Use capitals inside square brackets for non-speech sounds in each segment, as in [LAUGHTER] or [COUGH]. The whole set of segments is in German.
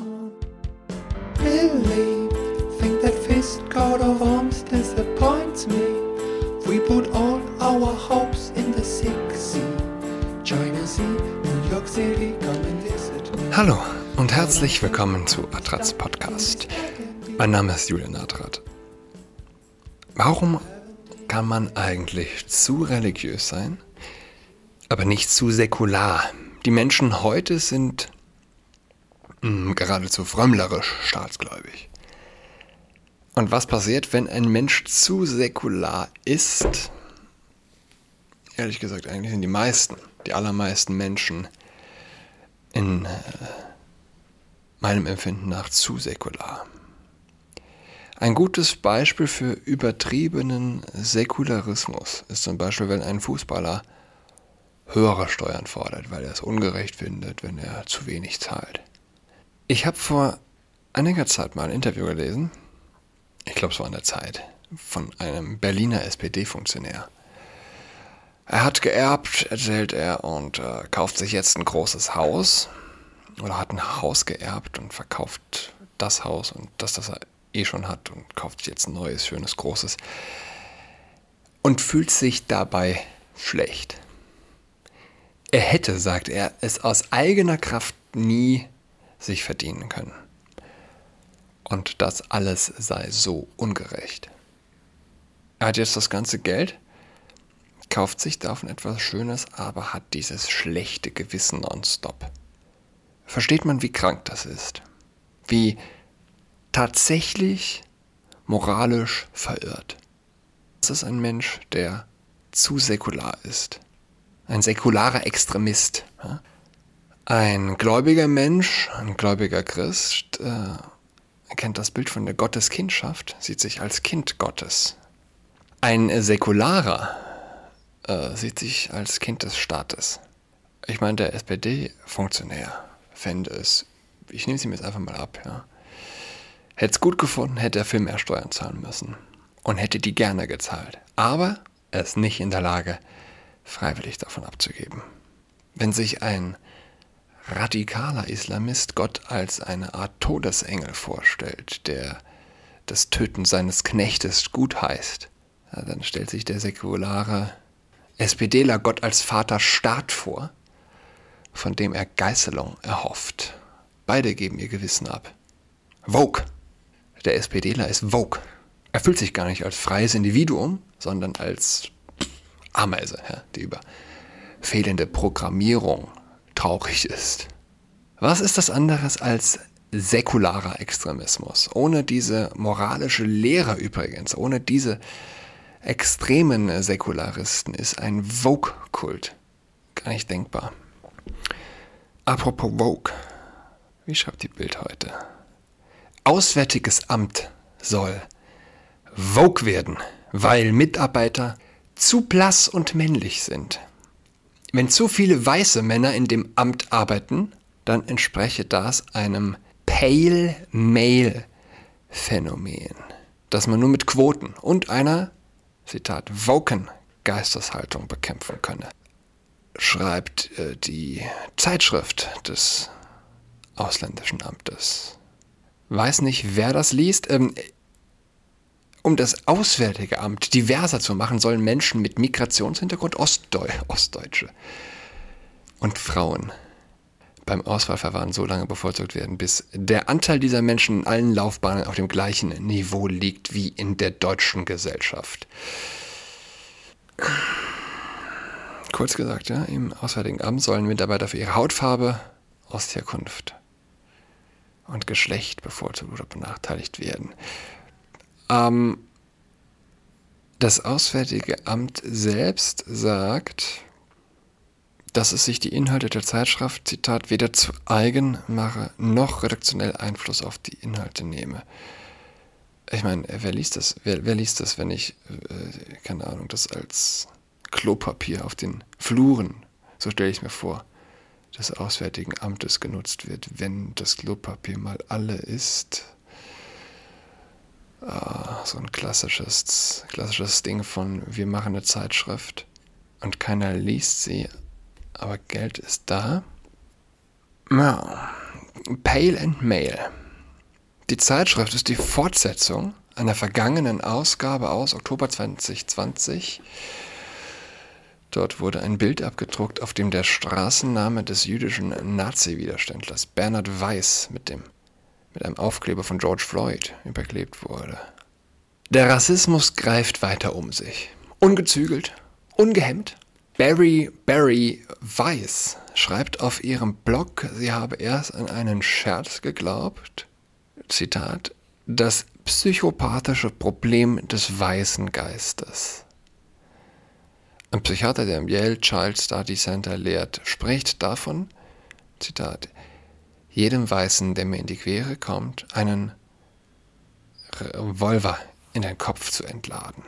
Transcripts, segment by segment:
on. Really think that fist coat of arms disappoints me. We put all our hopes in the sick sea. China Sea, New York City, come and visit me. Hallo und herzlich willkommen zu Adrats Podcast. Mein Name ist Julian Adrat. Warum kann man eigentlich zu religiös sein, aber nicht zu säkular? Die Menschen heute sind mh, geradezu frömmlerisch staatsgläubig. Und was passiert, wenn ein Mensch zu säkular ist? Ehrlich gesagt, eigentlich sind die meisten, die allermeisten Menschen in äh, meinem Empfinden nach zu säkular. Ein gutes Beispiel für übertriebenen Säkularismus ist zum Beispiel, wenn ein Fußballer höhere Steuern fordert, weil er es ungerecht findet, wenn er zu wenig zahlt. Ich habe vor einiger Zeit mal ein Interview gelesen, ich glaube es war in der Zeit, von einem Berliner SPD-Funktionär. Er hat geerbt, erzählt er, und äh, kauft sich jetzt ein großes Haus oder hat ein Haus geerbt und verkauft das Haus und das, das er eh schon hat und kauft jetzt ein neues, schönes, großes und fühlt sich dabei schlecht. Er hätte, sagt er, es aus eigener Kraft nie sich verdienen können. Und das alles sei so ungerecht. Er hat jetzt das ganze Geld, kauft sich davon etwas Schönes, aber hat dieses schlechte Gewissen nonstop. Versteht man, wie krank das ist? Wie tatsächlich moralisch verirrt. Das ist ein Mensch, der zu säkular ist. Ein säkularer Extremist. Ein gläubiger Mensch, ein gläubiger Christ, äh, kennt das Bild von der Gotteskindschaft, sieht sich als Kind Gottes. Ein Säkularer äh, sieht sich als Kind des Staates. Ich meine, der SPD-Funktionär fände es, ich nehme es ihm jetzt einfach mal ab, ja, Hätte es gut gefunden, hätte er viel mehr Steuern zahlen müssen. Und hätte die gerne gezahlt. Aber er ist nicht in der Lage, freiwillig davon abzugeben. Wenn sich ein radikaler Islamist Gott als eine Art Todesengel vorstellt, der das Töten seines Knechtes gutheißt, ja, dann stellt sich der säkulare SPDler Gott als Vater Staat vor, von dem er Geißelung erhofft. Beide geben ihr Gewissen ab. Vogue der SPDler ist Vogue. Er fühlt sich gar nicht als freies Individuum, sondern als Ameise, ja, die über fehlende Programmierung traurig ist. Was ist das anderes als säkularer Extremismus? Ohne diese moralische Lehre übrigens, ohne diese extremen Säkularisten ist ein Vogue-Kult gar nicht denkbar. Apropos Vogue, wie schreibt die Bild heute? Auswärtiges Amt soll Vogue werden, weil Mitarbeiter zu blass und männlich sind. Wenn zu viele weiße Männer in dem Amt arbeiten, dann entspreche das einem Pale Male Phänomen, das man nur mit Quoten und einer, Zitat, Woken Geisteshaltung bekämpfen könne. Schreibt äh, die Zeitschrift des Ausländischen Amtes weiß nicht, wer das liest. Ähm, um das Auswärtige Amt diverser zu machen, sollen Menschen mit Migrationshintergrund, Ostdeu Ostdeutsche und Frauen beim Auswahlverfahren so lange bevorzugt werden, bis der Anteil dieser Menschen in allen Laufbahnen auf dem gleichen Niveau liegt wie in der deutschen Gesellschaft. Kurz gesagt, ja, im Auswärtigen Amt sollen Mitarbeiter für ihre Hautfarbe, Ostherkunft und Geschlecht bevorzugt oder benachteiligt werden. Ähm, das Auswärtige Amt selbst sagt, dass es sich die Inhalte der Zeitschrift, Zitat, weder zu eigen mache, noch redaktionell Einfluss auf die Inhalte nehme. Ich meine, wer liest das? Wer, wer liest das, wenn ich, äh, keine Ahnung, das als Klopapier auf den Fluren, so stelle ich mir vor, des Auswärtigen Amtes genutzt wird, wenn das Klopapier mal alle ist. Ah, so ein klassisches, klassisches Ding von wir machen eine Zeitschrift und keiner liest sie, aber Geld ist da. Ja, Pale and Mail. Die Zeitschrift ist die Fortsetzung einer vergangenen Ausgabe aus Oktober 2020. Dort wurde ein Bild abgedruckt, auf dem der Straßenname des jüdischen Nazi-Widerständlers Bernhard Weiss mit, dem, mit einem Aufkleber von George Floyd überklebt wurde. Der Rassismus greift weiter um sich. Ungezügelt, ungehemmt. Barry Barry Weiss schreibt auf ihrem Blog, sie habe erst an einen Scherz geglaubt. Zitat, das psychopathische Problem des weißen Geistes. Ein Psychiater, der im Yale Child Study Center lehrt, spricht davon, Zitat, jedem Weißen, der mir in die Quere kommt, einen Revolver in den Kopf zu entladen.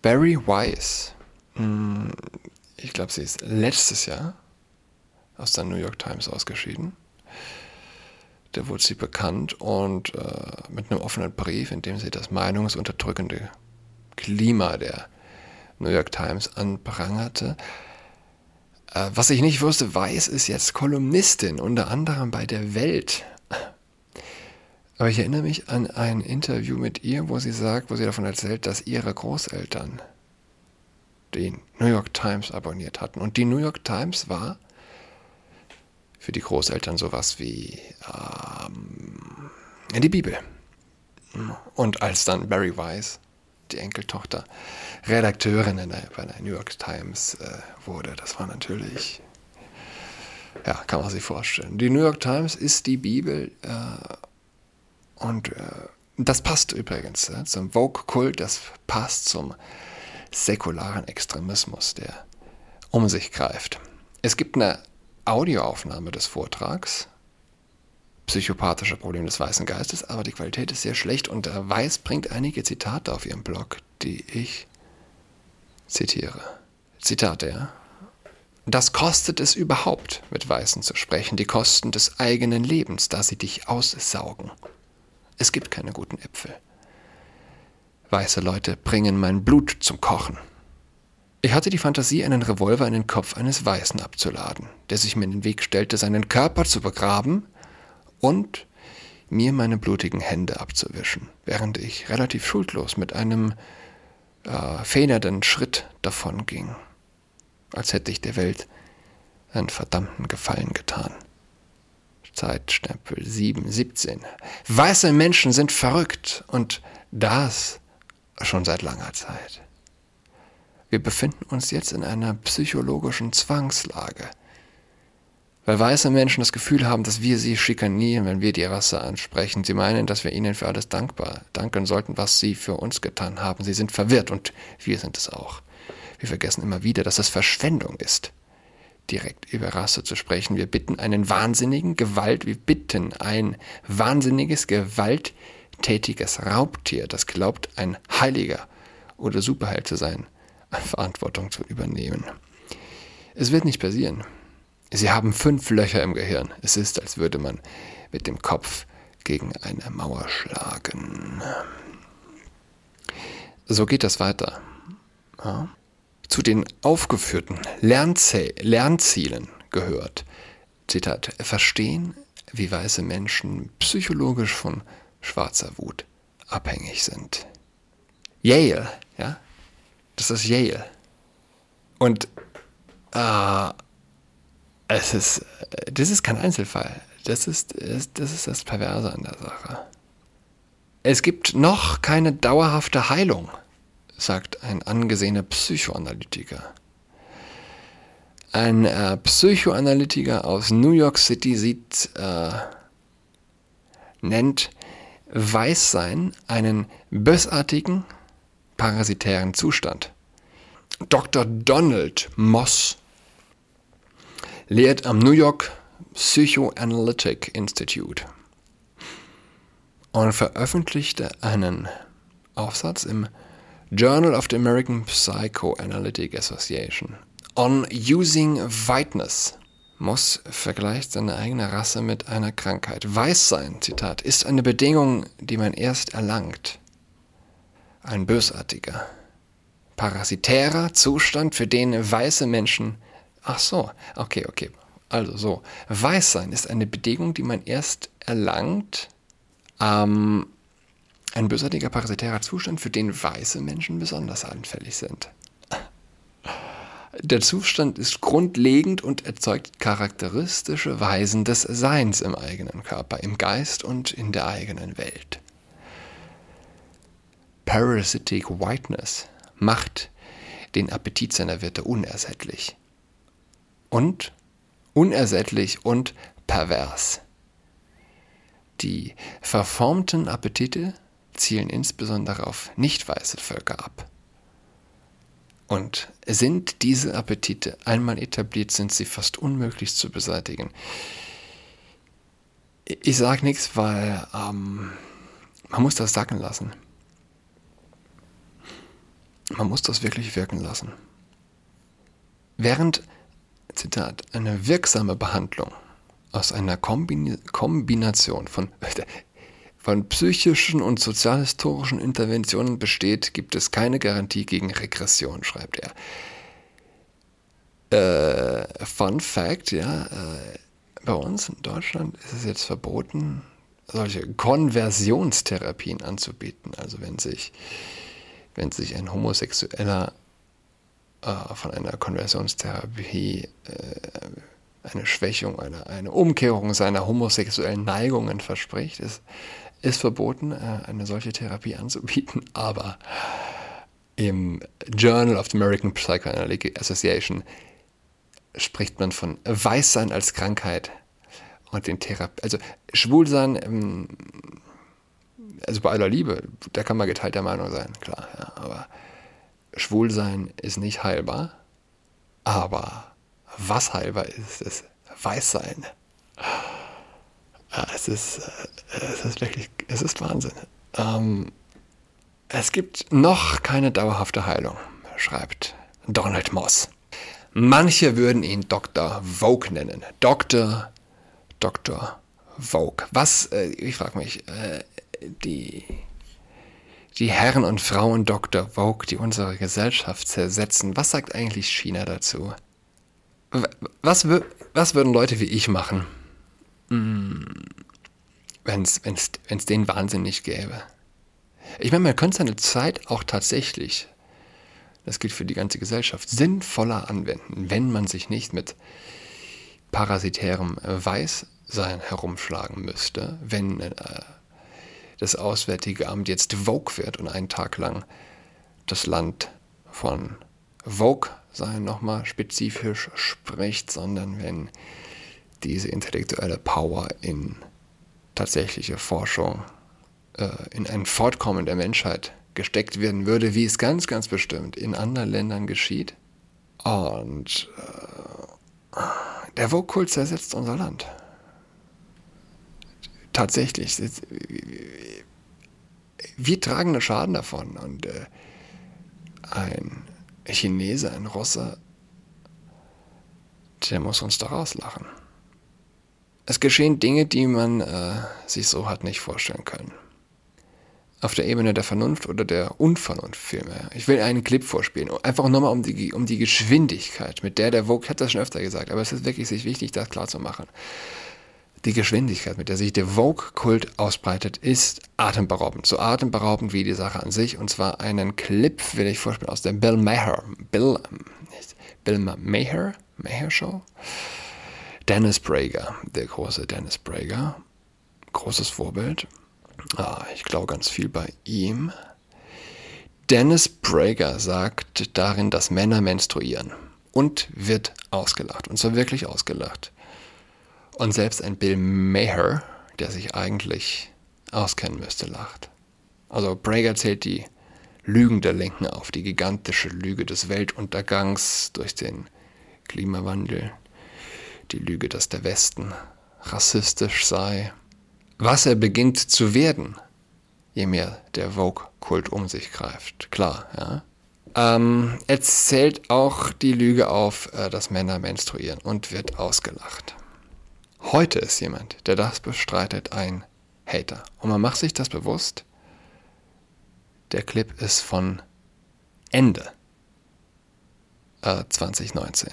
Barry Weiss, hm, ich glaube, sie ist letztes Jahr aus der New York Times ausgeschieden. Da wurde sie bekannt und äh, mit einem offenen Brief, in dem sie das meinungsunterdrückende Klima der New York Times anprangerte. Äh, was ich nicht wusste, Weiß ist jetzt Kolumnistin, unter anderem bei der Welt. Aber ich erinnere mich an ein Interview mit ihr, wo sie sagt, wo sie davon erzählt, dass ihre Großeltern den New York Times abonniert hatten. Und die New York Times war für die Großeltern sowas wie ähm, die Bibel. Und als dann Barry Weiss, die Enkeltochter, Redakteurin in der, bei der New York Times äh, wurde, das war natürlich, ja, kann man sich vorstellen. Die New York Times ist die Bibel äh, und äh, das passt übrigens äh, zum Vogue-Kult, das passt zum säkularen Extremismus, der um sich greift. Es gibt eine Audioaufnahme des Vortrags. Psychopathische Probleme des weißen Geistes, aber die Qualität ist sehr schlecht und der Weiß bringt einige Zitate auf ihrem Blog, die ich zitiere. Zitate, ja. Das kostet es überhaupt, mit Weißen zu sprechen, die Kosten des eigenen Lebens, da sie dich aussaugen. Es gibt keine guten Äpfel. Weiße Leute bringen mein Blut zum Kochen. Ich hatte die Fantasie, einen Revolver in den Kopf eines Weißen abzuladen, der sich mir in den Weg stellte, seinen Körper zu begraben und mir meine blutigen Hände abzuwischen, während ich relativ schuldlos mit einem äh, federnden Schritt davonging, als hätte ich der Welt einen verdammten Gefallen getan. Zeitstempel 717. Weiße Menschen sind verrückt und das schon seit langer Zeit. Wir befinden uns jetzt in einer psychologischen Zwangslage, weil weiße Menschen das Gefühl haben, dass wir sie schikanieren, wenn wir die Rasse ansprechen. Sie meinen, dass wir ihnen für alles dankbar danken sollten, was sie für uns getan haben. Sie sind verwirrt und wir sind es auch. Wir vergessen immer wieder, dass es Verschwendung ist, direkt über Rasse zu sprechen. Wir bitten einen wahnsinnigen Gewalt, wir bitten ein wahnsinniges, gewalttätiges Raubtier, das glaubt, ein Heiliger oder Superheld zu sein, Verantwortung zu übernehmen. Es wird nicht passieren. Sie haben fünf Löcher im Gehirn. Es ist, als würde man mit dem Kopf gegen eine Mauer schlagen. So geht das weiter. Ja. Zu den aufgeführten Lernzielen gehört, Zitat, verstehen, wie weiße Menschen psychologisch von schwarzer Wut abhängig sind. Yale, ja, das ist Yale. Und äh, es ist, das ist kein Einzelfall. Das ist, das ist das Perverse an der Sache. Es gibt noch keine dauerhafte Heilung, sagt ein angesehener Psychoanalytiker. Ein äh, Psychoanalytiker aus New York City sieht, äh, nennt Weißsein einen bösartigen, parasitären Zustand. Dr. Donald Moss lehrt am New York Psychoanalytic Institute und veröffentlichte einen Aufsatz im Journal of the American Psychoanalytic Association on Using Whiteness. Moss vergleicht seine eigene Rasse mit einer Krankheit. Weißsein, Zitat, ist eine Bedingung, die man erst erlangt ein bösartiger, parasitärer Zustand, für den weiße Menschen. Ach so, okay, okay. Also so, Weißsein ist eine Bedingung, die man erst erlangt, ähm, ein bösartiger parasitärer Zustand, für den weiße Menschen besonders anfällig sind. Der Zustand ist grundlegend und erzeugt charakteristische Weisen des Seins im eigenen Körper, im Geist und in der eigenen Welt. Parasitic Whiteness macht den Appetit seiner Wirte unersättlich. Und unersättlich und pervers. Die verformten Appetite zielen insbesondere auf nicht weiße Völker ab. Und sind diese Appetite einmal etabliert, sind sie fast unmöglich zu beseitigen. Ich sage nichts, weil ähm, man muss das sacken lassen. Man muss das wirklich wirken lassen. Während, Zitat, eine wirksame Behandlung aus einer Kombin Kombination von, [LAUGHS] von psychischen und sozialhistorischen Interventionen besteht, gibt es keine Garantie gegen Regression, schreibt er. Äh, Fun Fact, ja, äh, bei uns in Deutschland ist es jetzt verboten, solche Konversionstherapien anzubieten. Also wenn sich wenn sich ein Homosexueller äh, von einer Konversionstherapie äh, eine Schwächung, eine, eine Umkehrung seiner homosexuellen Neigungen verspricht, ist, ist verboten, äh, eine solche Therapie anzubieten, [LAUGHS] aber im Journal of the American Psychoanalytic Association spricht man von Weißsein als Krankheit und den Therapie, also Schwulsein ähm, also bei aller Liebe, da kann man geteilter Meinung sein, klar, ja, aber Schwulsein ist nicht heilbar, aber was heilbar ist, ist Weißsein. Es ist, es ist wirklich, es ist Wahnsinn. Ähm, es gibt noch keine dauerhafte Heilung, schreibt Donald Moss. Manche würden ihn Dr. Vogue nennen. Dr. Dr. Vogue. Was, äh, ich frage mich, äh, die, die Herren und Frauen Dr. Vogue, die unsere Gesellschaft zersetzen. Was sagt eigentlich China dazu? Was, was würden Leute wie ich machen, hm, wenn es den Wahnsinn nicht gäbe? Ich meine, man könnte seine Zeit auch tatsächlich, das gilt für die ganze Gesellschaft, sinnvoller anwenden, wenn man sich nicht mit parasitärem Weißsein herumschlagen müsste, wenn äh, das Auswärtige Amt jetzt Vogue wird und einen Tag lang das Land von Vogue sein nochmal spezifisch spricht, sondern wenn diese intellektuelle Power in tatsächliche Forschung, äh, in ein Fortkommen der Menschheit gesteckt werden würde, wie es ganz, ganz bestimmt in anderen Ländern geschieht. Und äh, der Vogue-Kult zersetzt unser Land tatsächlich. Wir tragen einen Schaden davon. Und äh, ein Chinese, ein Russer, der muss uns da rauslachen. Es geschehen Dinge, die man äh, sich so hat nicht vorstellen können. Auf der Ebene der Vernunft oder der Unvernunft vielmehr. Ich will einen Clip vorspielen, einfach nochmal um die, um die Geschwindigkeit, mit der der Vogue, hat das schon öfter gesagt, aber es ist wirklich sich wichtig, das klar zu machen. Die Geschwindigkeit, mit der sich der Vogue-Kult ausbreitet, ist atemberaubend. So atemberaubend wie die Sache an sich. Und zwar einen Clip will ich vorspielen aus der Bill Maher. Bill, Bill Maher? Maher Show? Dennis Prager, der große Dennis Prager. Großes Vorbild. Ah, ich glaube ganz viel bei ihm. Dennis Prager sagt darin, dass Männer menstruieren und wird ausgelacht. Und zwar wirklich ausgelacht. Und selbst ein Bill Maher, der sich eigentlich auskennen müsste, lacht. Also Prager zählt die Lügen der Linken auf, die gigantische Lüge des Weltuntergangs durch den Klimawandel, die Lüge, dass der Westen rassistisch sei. Was er beginnt zu werden, je mehr der Vogue-Kult um sich greift. Klar, ja. Ähm, er zählt auch die Lüge auf, äh, dass Männer menstruieren und wird ausgelacht. Heute ist jemand, der das bestreitet, ein Hater. Und man macht sich das bewusst. Der Clip ist von Ende äh, 2019.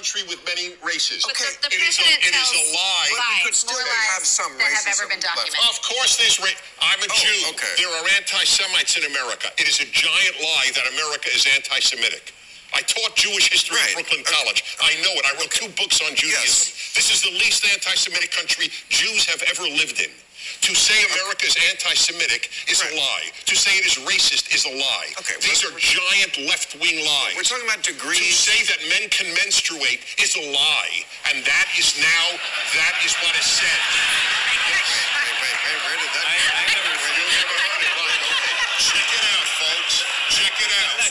Country with many races. Okay, the, the it is a- president it is a tells lie. But you lies, could still more have lies some that have ever racism been left. documented. Of course, there's. Ra- I'm a Oh, Jew. okay. There are anti-Semites in America. It is a giant lie that America is anti-Semitic. I taught Jewish history Right. at Brooklyn Okay. College. I know it. I wrote two books on Judaism. Yes. This is the least anti-Semitic country Jews have ever lived in. To say America is anti-Semitic is Right. a lie. To say it is racist is a lie. Okay, These are giant left-wing lies. We're talking about degrees. To say that men can menstruate is a lie, and that is now that is what is said. Wait, wait, wait, where did that? Check it out, folks. Check it out. I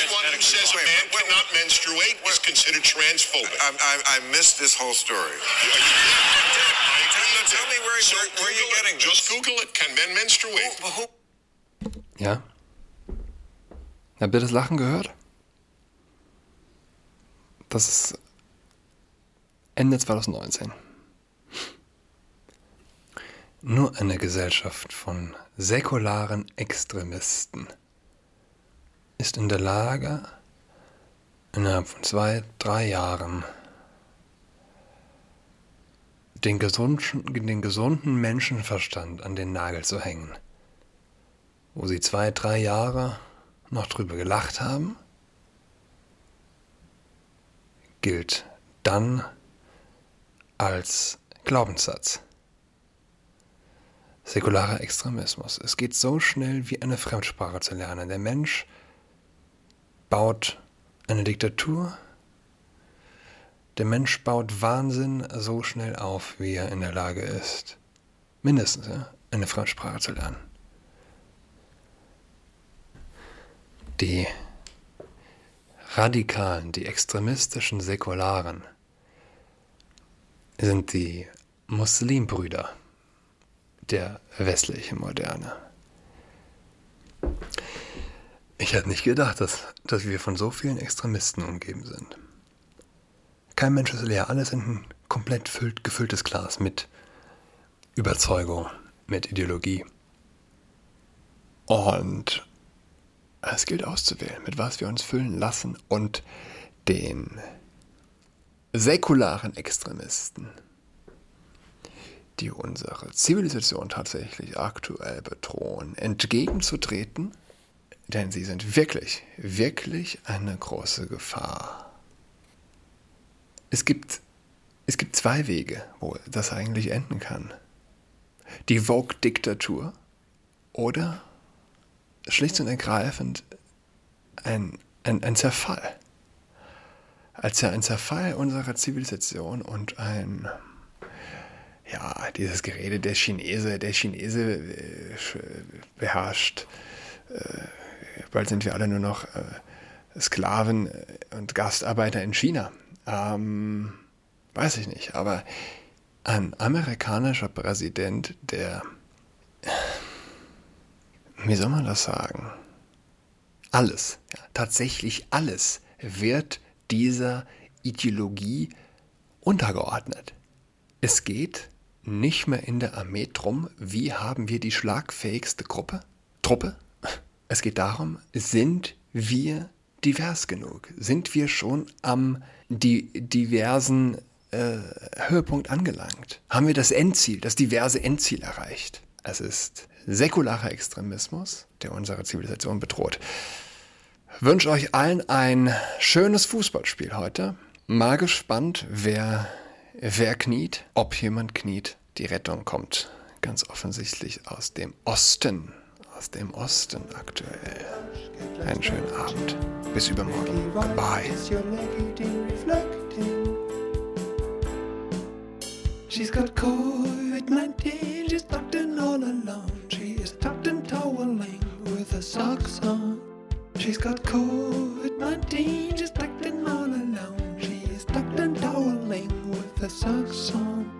Anyone who says a man cannot menstruate is considered transphobic. I, I, I missed this whole story. Tell me where- so where- where you Google it. getting this? Just Google it. Can men menstruate? Ja? Habt ihr das Lachen gehört? Das ist Ende 2019. Nur eine Gesellschaft von säkularen Extremisten ist in der Lage, innerhalb von zwei, drei Jahren den gesunden, den gesunden Menschenverstand an den Nagel zu hängen wo sie zwei, drei Jahre noch drüber gelacht haben, gilt dann als Glaubenssatz. Säkularer Extremismus. Es geht so schnell wie eine Fremdsprache zu lernen. Der Mensch baut eine Diktatur. Der Mensch baut Wahnsinn so schnell auf, wie er in der Lage ist, mindestens eine Fremdsprache zu lernen. Die Radikalen, die extremistischen Säkularen sind die Muslimbrüder der westlichen Moderne. Ich hätte nicht gedacht, dass, dass wir von so vielen Extremisten umgeben sind. Kein Mensch ist leer, alles in ein komplett füllt, gefülltes Glas mit Überzeugung, mit Ideologie. Und es gilt auszuwählen, mit was wir uns füllen lassen und den säkularen Extremisten, die unsere Zivilisation tatsächlich aktuell bedrohen, entgegenzutreten, denn sie sind wirklich, wirklich eine große Gefahr. Es gibt, es gibt zwei Wege, wo das eigentlich enden kann. Die Vogue-Diktatur oder schlicht und ergreifend ein, ein, ein Zerfall. Als ja ein Zerfall unserer Zivilisation und ein, ja, dieses Gerede, der Chinese, der Chinese äh, beherrscht, äh, bald sind wir alle nur noch äh, Sklaven und Gastarbeiter in China. Ähm, weiß ich nicht, aber ein amerikanischer Präsident, der wie soll man das sagen? Alles, ja, tatsächlich alles wird dieser Ideologie untergeordnet. Es geht nicht mehr in der Armee drum, wie haben wir die schlagfähigste Gruppe, Truppe. Es geht darum, sind wir divers genug? Sind wir schon am di diversen äh, Höhepunkt angelangt? Haben wir das Endziel, das diverse Endziel erreicht? Es ist säkularer Extremismus, der unsere Zivilisation bedroht. Ich wünsche euch allen ein schönes Fußballspiel heute. Mal gespannt, wer, wer kniet, ob jemand kniet. Die Rettung kommt ganz offensichtlich aus dem Osten. Aus dem Osten aktuell. Einen schönen Abend. Bis übermorgen. Reflecting? She's got COVID-19, she's tucked in all alone. She is tucked in toweling with her socks on. She's got COVID-19, she's tucked in all alone. She is tucked in toweling with her socks on.